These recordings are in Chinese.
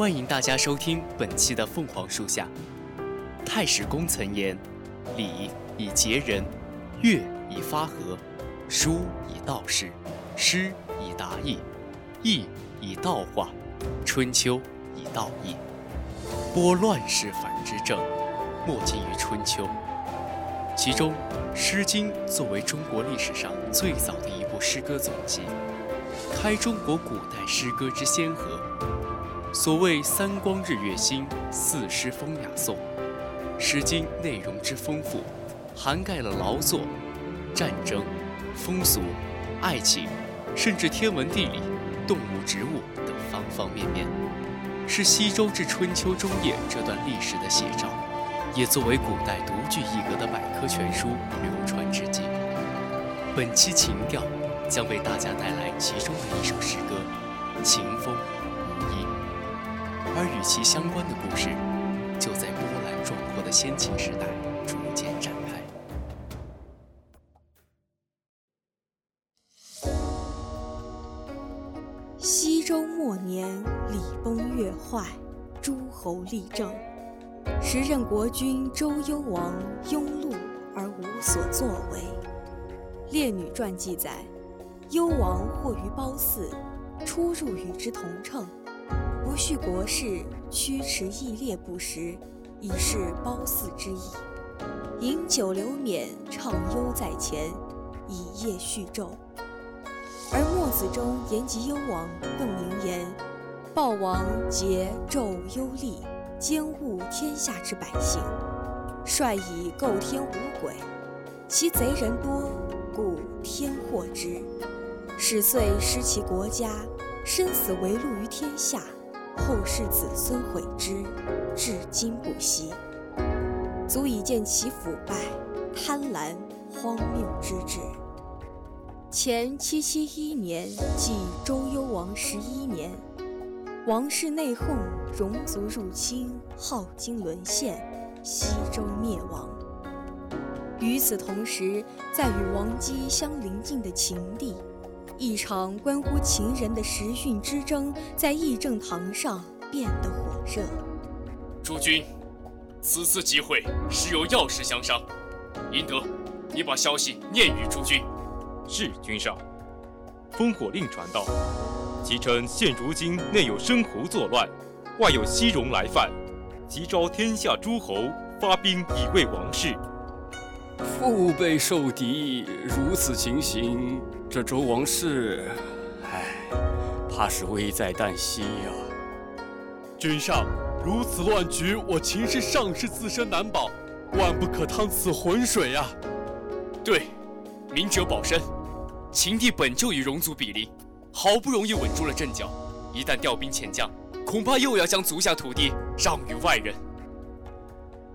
欢迎大家收听本期的《凤凰树下》。太史公曾言：“礼以节人，乐以发和，书以道事，诗以达意，易以道化，春秋以道义。”拨乱世反之政，莫近于春秋。其中，《诗经》作为中国历史上最早的一部诗歌总集，开中国古代诗歌之先河。所谓“三光日月星，四诗风雅颂”，《诗经》内容之丰富，涵盖了劳作、战争、风俗、爱情，甚至天文地理、动物植物等方方面面，是西周至春秋中叶这段历史的写照，也作为古代独具一格的百科全书流传至今。本期情调将为大家带来其中的一首诗歌《秦风》。与其相关的故事，就在波澜壮阔的先秦时代逐渐展开。西周末年，礼崩乐坏，诸侯立政。时任国君周幽王庸碌而无所作为。《列女传》记载，幽王或于褒姒，出入与之同乘。不恤国事，驱驰易猎不食，以示褒姒之意。饮酒流免，畅忧在前，以夜叙纣。而墨子中言及幽王，更名言：暴王桀纣忧厉，奸恶天下之百姓，率以构天无鬼，其贼人多，故天祸之。始遂失其国家，生死为戮于天下。后世子孙悔之，至今不息，足以见其腐败、贪婪、荒谬之至。前七七一年，即周幽王十一年，王室内讧，戎族入侵，镐京沦陷，西周灭亡。与此同时，在与王姬相邻近的秦地。一场关乎秦人的时运之争，在议政堂上变得火热。诸君，此次集会是有要事相商，殷德，你把消息念与诸君。是君上。烽火令传到，其称现如今内有申侯作乱，外有西戎来犯，即召天下诸侯发兵以卫王室。腹背受敌，如此情形。这周王室，唉，怕是危在旦夕呀！君上，如此乱局，我秦氏尚是自身难保，万不可趟此浑水呀！对，明哲保身。秦地本就与戎族比邻，好不容易稳住了阵脚，一旦调兵遣将，恐怕又要将足下土地让与外人。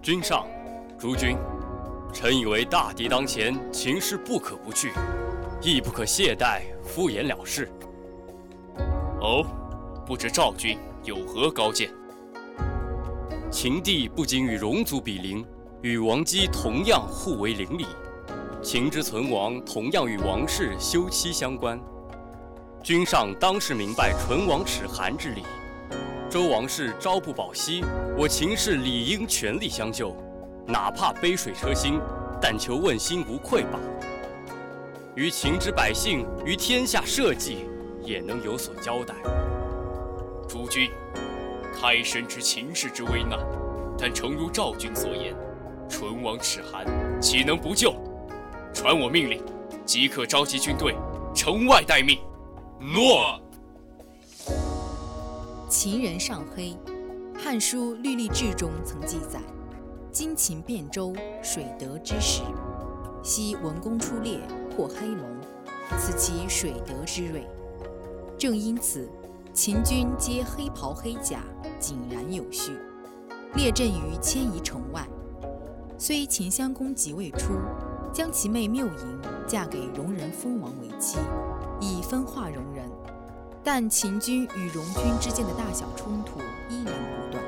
君上，诸君，臣以为大敌当前，秦氏不可不惧。亦不可懈怠，敷衍了事。哦，不知赵君有何高见？秦地不仅与戎族比邻，与王姬同样互为邻里。秦之存亡，同样与王室休戚相关。君上当时明白唇亡齿寒之理。周王室朝不保夕，我秦氏理应全力相救，哪怕杯水车薪，但求问心无愧吧。于秦之百姓，于天下社稷，也能有所交代。诸君，开深知秦氏之危难，但诚如赵君所言，唇亡齿寒，岂能不救？传我命令，即刻召集军队，城外待命。诺。秦人尚黑，《汉书·律历志》中曾记载：今秦汴州，水德之时。昔文公出猎。破黑龙，此其水德之瑞。正因此，秦军皆黑袍黑甲，井然有序，列阵于千余城外。虽秦襄公即位初，将其妹缪莹嫁给戎人封王为妻，以分化戎人，但秦军与戎军之间的大小冲突依然不断。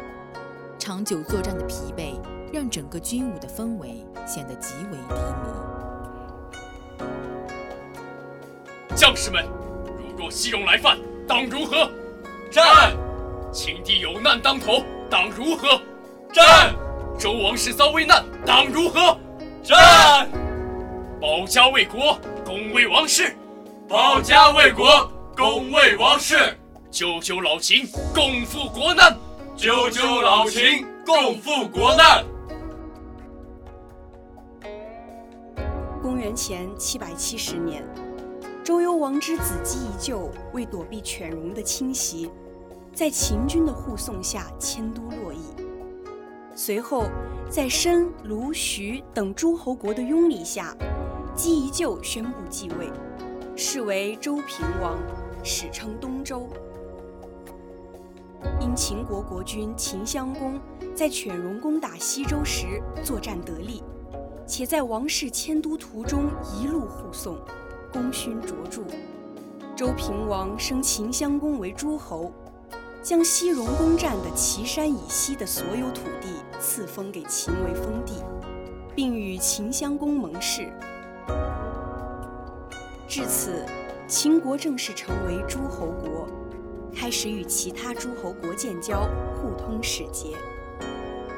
长久作战的疲惫，让整个军伍的氛围显得极为低迷。将士们，如若西戎来犯，当如何？战！秦帝有难当头，当如何？战！周王室遭危难，当如何？战！保家卫国，恭卫王室；保家卫国，恭卫王室；救救老秦，共赴国难；救救老秦，共赴国难。公元前七百七十年，周幽王之子姬宜臼为躲避犬戎的侵袭，在秦军的护送下迁都洛邑。随后，在申、卢、徐等诸侯国的拥立下，姬宜臼宣布继位，是为周平王，史称东周。秦国国君秦襄公在犬戎攻打西周时作战得力。且在王室迁都途中一路护送，功勋卓著。周平王升秦襄公为诸侯，将西戎攻占的岐山以西的所有土地赐封给秦为封地，并与秦襄公盟誓。至此，秦国正式成为诸侯国，开始与其他诸侯国建交，互通使节。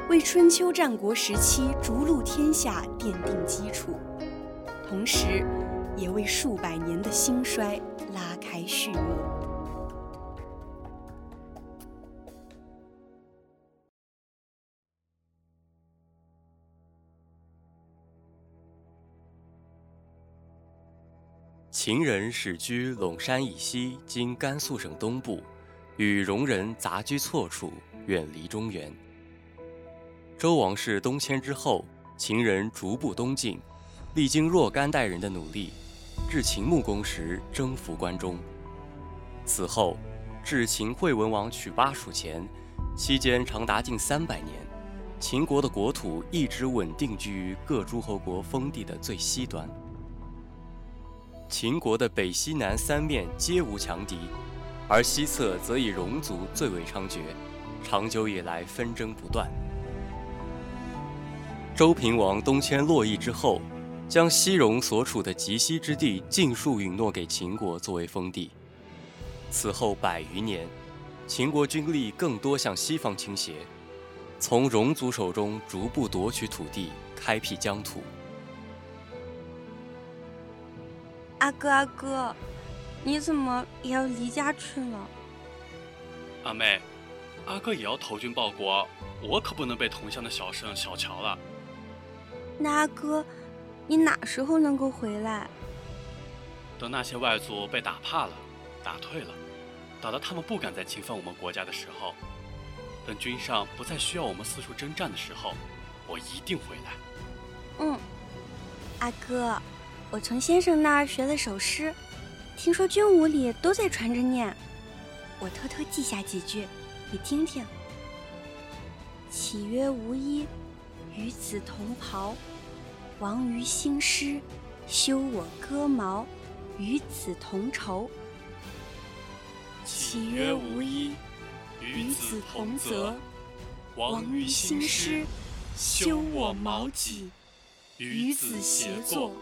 为春秋战国时期逐鹿天下奠定基础，同时，也为数百年的兴衰拉开序幕。秦人始居陇山以西，今甘肃省东部，与戎人杂居错处，远离中原。周王室东迁之后，秦人逐步东进，历经若干代人的努力，至秦穆公时征服关中。此后，至秦惠文王娶巴蜀前，期间长达近三百年，秦国的国土一直稳定居于各诸侯国封地的最西端。秦国的北西南三面皆无强敌，而西侧则以戎族最为猖獗，长久以来纷争不断。周平王东迁洛邑之后，将西戎所处的极西之地尽数允诺给秦国作为封地。此后百余年，秦国军力更多向西方倾斜，从戎族手中逐步夺取土地，开辟疆土。阿哥，阿哥，你怎么也要离家去了？阿妹，阿哥也要投军报国，我可不能被同乡的小胜小瞧了。那阿哥，你哪时候能够回来？等那些外族被打怕了、打退了，打到他们不敢再侵犯我们国家的时候，等军上不再需要我们四处征战的时候，我一定回来。嗯，阿哥，我从先生那儿学了首诗，听说军伍里都在传着念，我偷偷记下几句，你听听。岂曰无衣，与子同袍。王于兴师，修我戈矛，与子同仇。岂曰无衣，与子同泽。王于兴师，修我矛戟，与子偕作。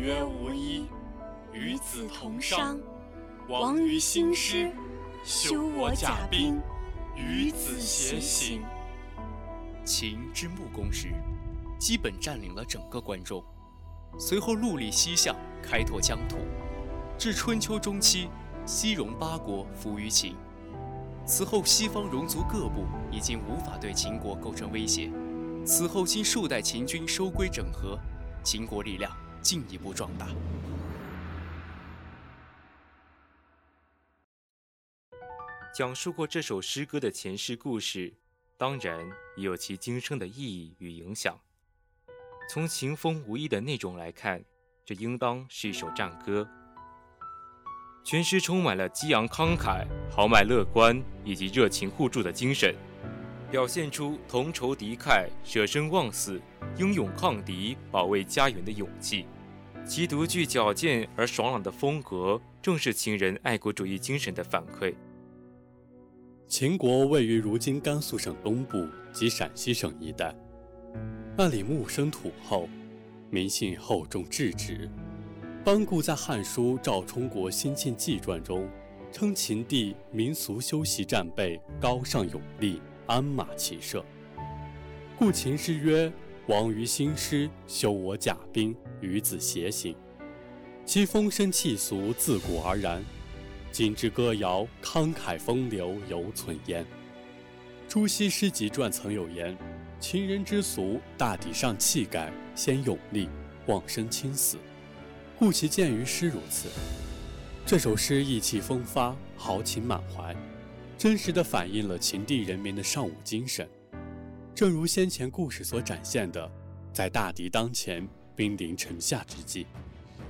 岂曰无衣，与子同裳。王于兴师，修我甲兵，与子偕行。秦之穆公时。基本占领了整个关中，随后陆离西向，开拓疆土。至春秋中期，西戎八国服于秦。此后，西方戎族各部已经无法对秦国构成威胁。此后，经数代秦军收归整合，秦国力量进一步壮大。讲述过这首诗歌的前世故事，当然也有其今生的意义与影响。从秦风无意的内容来看，这应当是一首战歌。全诗充满了激昂慷慨、豪迈乐观以及热情互助的精神，表现出同仇敌忾、舍生忘死、英勇抗敌、保卫家园的勇气。其独具矫健而爽朗的风格，正是秦人爱国主义精神的反馈。秦国位于如今甘肃省东部及陕西省一带。那里木生土厚，民信厚重质直。班固在《汉书·赵充国新晋纪传》中称秦帝民俗修习战备，高尚勇力，鞍马骑射。故秦诗曰：“王于兴师，修我甲兵，与子偕行。”其风声气俗，自古而然。今之歌谣，慷慨风流，犹存焉。朱熹诗集传曾有言：“秦人之俗，大抵上气概，先勇力，望生亲死。”故其见于诗如此。这首诗意气风发，豪情满怀，真实地反映了秦地人民的尚武精神。正如先前故事所展现的，在大敌当前、兵临城下之际，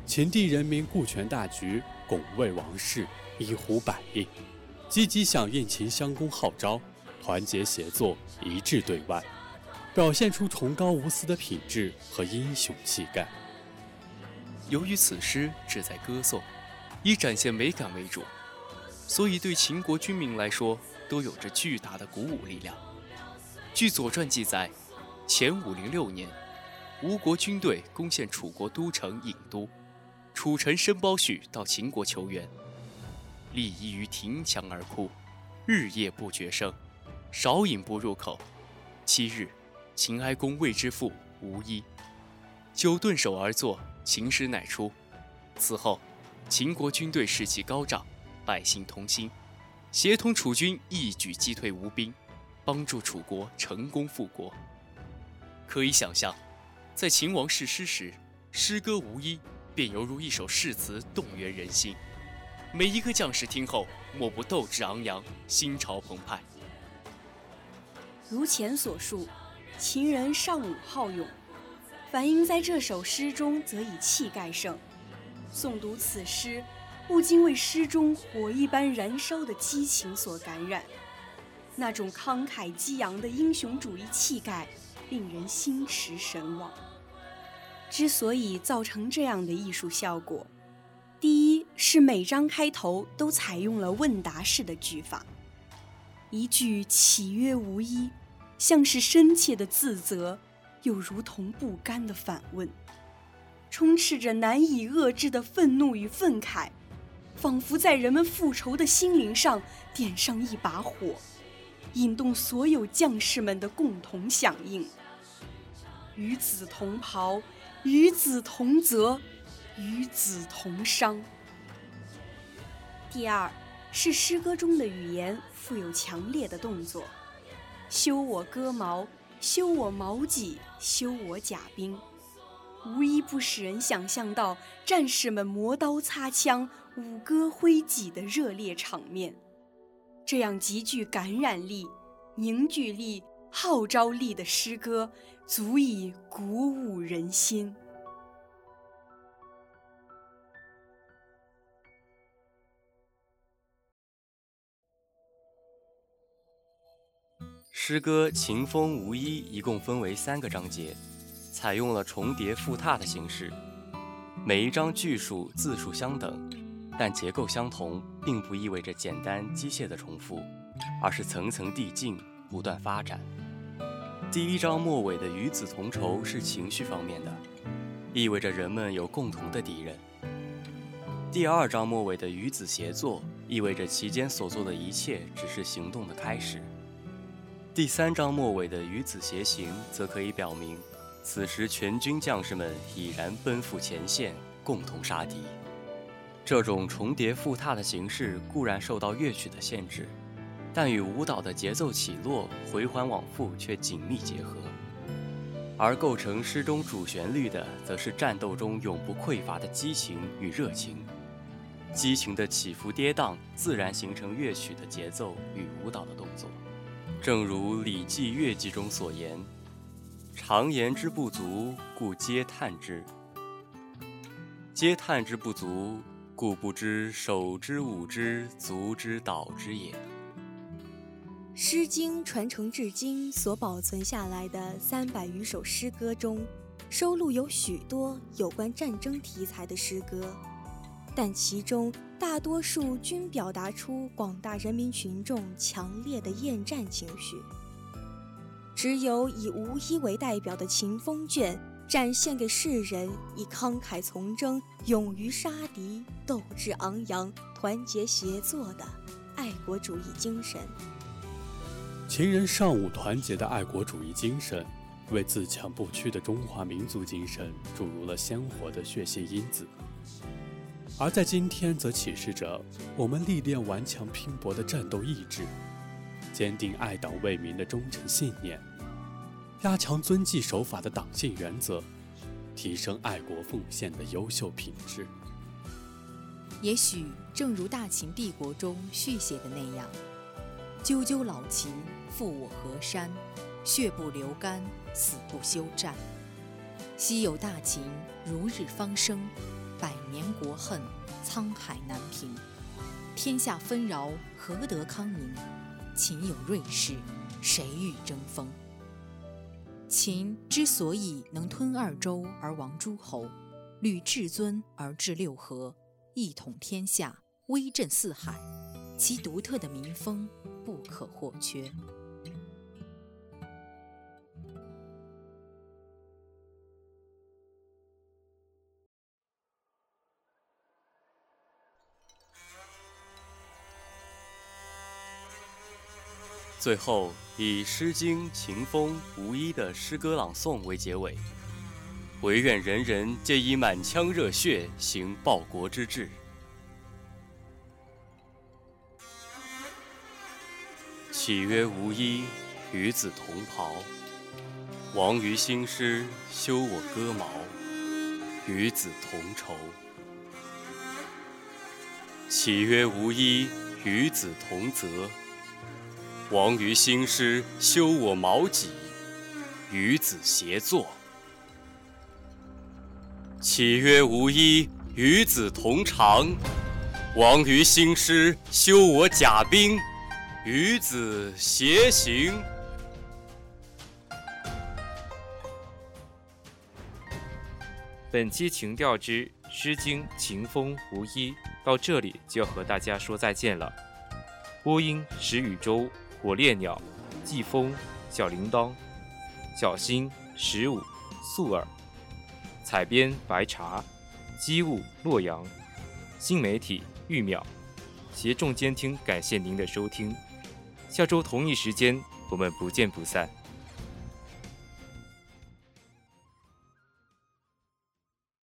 秦地人民顾全大局，拱卫王室，一呼百应，积极响应秦襄公号召，团结协作，一致对外，表现出崇高无私的品质和英雄气概。由于此诗旨在歌颂，以展现美感为主，所以对秦国军民来说都有着巨大的鼓舞力量。据《左传》记载，前五零六年，吴国军队攻陷楚国都城郢都，楚臣申包胥到秦国求援，立依于庭墙而哭，日夜不绝声，少饮不入口。七日，秦哀公谓之父无衣，酒顿首而坐，秦师乃出。此后，秦国军队士气高涨，百姓同心，协同楚军一举击退吴兵。帮助楚国成功复国。可以想象，在秦王誓师时，诗歌无一，便犹如一首誓词，动员人心。每一个将士听后，莫不斗志昂扬，心潮澎湃。如前所述，秦人尚武好勇，反映在这首诗中，则以气概盛。诵读此诗，不禁为诗中火一般燃烧的激情所感染。那种慷慨激昂的英雄主义气概，令人心驰神往。之所以造成这样的艺术效果，第一是每章开头都采用了问答式的句法，一句岂曰无衣，像是深切的自责，又如同不甘的反问，充斥着难以遏制的愤怒与愤慨，仿佛在人们复仇的心灵上点上一把火。引动所有将士们的共同响应。与子同袍，与子同责，与子同伤。第二是诗歌中的语言富有强烈的动作，修我戈矛，修我矛戟，修我甲兵，无一不使人想象到战士们磨刀擦枪、舞歌挥戟的热烈场面。这样极具感染力、凝聚力、号召力的诗歌，足以鼓舞人心。诗歌《秦风无衣》一共分为三个章节，采用了重叠复沓的形式，每一章句数字数相等。但结构相同，并不意味着简单机械的重复，而是层层递进，不断发展。第一章末尾的“与子同仇”是情绪方面的，意味着人们有共同的敌人。第二章末尾的“与子协作”意味着其间所做的一切只是行动的开始。第三章末尾的“与子偕行”则可以表明，此时全军将士们已然奔赴前线，共同杀敌。这种重叠复沓的形式固然受到乐曲的限制，但与舞蹈的节奏起落、回环往复却紧密结合。而构成诗中主旋律的，则是战斗中永不匮乏的激情与热情。激情的起伏跌宕，自然形成乐曲的节奏与舞蹈的动作。正如《礼记乐记》中所言：“常言之不足，故嗟叹之；嗟叹之不足。”故不知手之舞之足之蹈之也。《诗经》传承至今所保存下来的三百余首诗歌中，收录有许多有关战争题材的诗歌，但其中大多数均表达出广大人民群众强烈的厌战情绪。只有以吴一为代表的《秦风卷》，展现给世人以慷慨从征、勇于杀敌、斗志昂扬、团结协作的爱国主义精神。秦人尚武团结的爱国主义精神，为自强不屈的中华民族精神注入了鲜活的血性因子。而在今天，则启示着我们历练顽强拼搏的战斗意志，坚定爱党为民的忠诚信念。加强遵纪守法的党性原则，提升爱国奉献的优秀品质。也许正如大秦帝国中续写的那样：“赳赳老秦，负我河山，血不流干，死不休战。昔有大秦，如日方升，百年国恨，沧海难平。天下纷扰，何得康宁？秦有锐士，谁与争锋？”秦之所以能吞二周而亡诸侯，履至尊而治六合，一统天下，威震四海，其独特的民风不可或缺。最后，以《诗经·秦风·无衣》的诗歌朗诵为结尾，唯愿人人皆以满腔热血行报国之志。岂曰无衣，与子同袍。王于兴师，修我戈矛，与子同仇。岂曰无衣，与子同泽。王于兴师，修我矛戟，与子协作。岂曰无衣，与子同裳。王于兴师，修我甲兵，与子偕行。本期情调之《诗经·秦风·无衣》到这里就要和大家说再见了。播音：石宇洲。火烈鸟，季风，小铃铛，小新，十五，素尔，采编白茶，机务洛阳，新媒体玉淼，携众监听，感谢您的收听，下周同一时间我们不见不散。